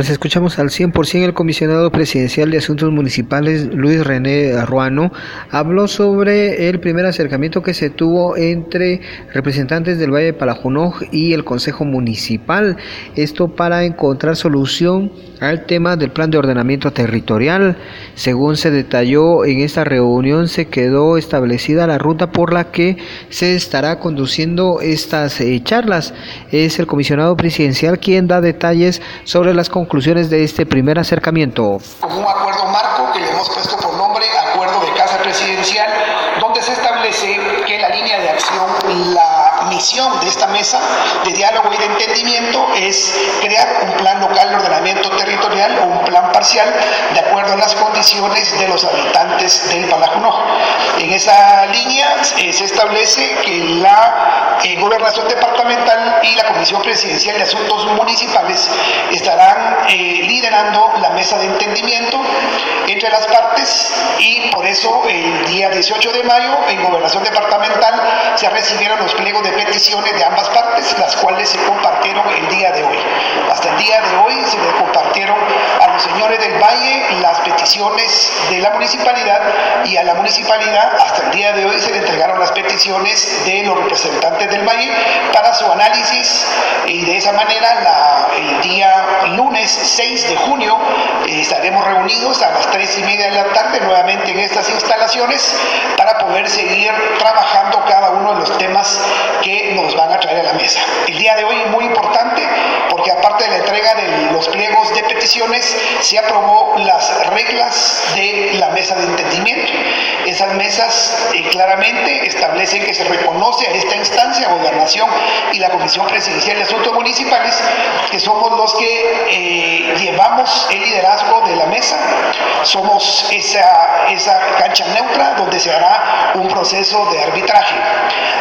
Nos escuchamos al 100%. El comisionado presidencial de Asuntos Municipales, Luis René Ruano, habló sobre el primer acercamiento que se tuvo entre representantes del Valle de Palajunoj y el Consejo Municipal. Esto para encontrar solución al tema del plan de ordenamiento territorial. Según se detalló en esta reunión, se quedó establecida la ruta por la que se estará conduciendo estas eh, charlas. Es el comisionado presidencial quien da detalles sobre las conclusiones de este primer acercamiento. Como un acuerdo marco que le hemos puesto por nombre Acuerdo de Casa Presidencial, donde se establece que la línea de acción, la misión de esta mesa de diálogo y de entendimiento es crear un plan local de ordenamiento territorial o un plan parcial de acuerdo a las condiciones de los habitantes del Palajunó. En esa línea eh, se establece que la eh, gobernación departamental y la Comisión Presidencial de Asuntos Municipales estarán liderando la mesa de entendimiento entre las partes y por eso el día 18 de mayo en gobernación departamental se recibieron los pliegos de peticiones de ambas partes, las cuales se compartieron el día de hoy. Hasta el día de hoy se le compartieron a los señores del Valle las peticiones de la municipalidad y a la municipalidad hasta el día de hoy se le entregaron las peticiones de los representantes del Valle para su análisis y de esa manera el día lunes 6 de junio eh, estaremos reunidos a las 3 y media de la tarde nuevamente en estas instalaciones para poder seguir trabajando cada uno de los temas que nos van a traer a la mesa. El día de hoy es muy importante porque aparte de la entrega de los pliegos de peticiones, se aprobó las reglas de la mesa de entendimiento. Esas mesas claramente establecen que se reconoce a esta instancia, gobernación y la Comisión Presidencial de Asuntos Municipales, que somos los que eh, llevamos el liderazgo de la mesa, somos esa, esa cancha neutra donde se hará un proceso de arbitraje.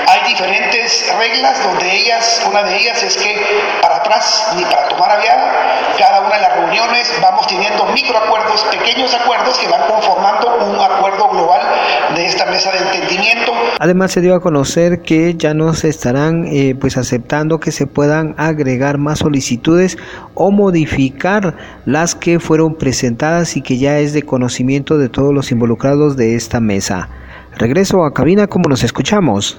Hay diferentes reglas donde ellas, una de ellas es que para atrás ni para tomar aviada, cada una de las reuniones vamos teniendo microacuerdos, pequeños acuerdos que van conformando un acuerdo global esta mesa de entendimiento. Además se dio a conocer que ya no se estarán eh, pues aceptando que se puedan agregar más solicitudes o modificar las que fueron presentadas y que ya es de conocimiento de todos los involucrados de esta mesa. Regreso a cabina como nos escuchamos.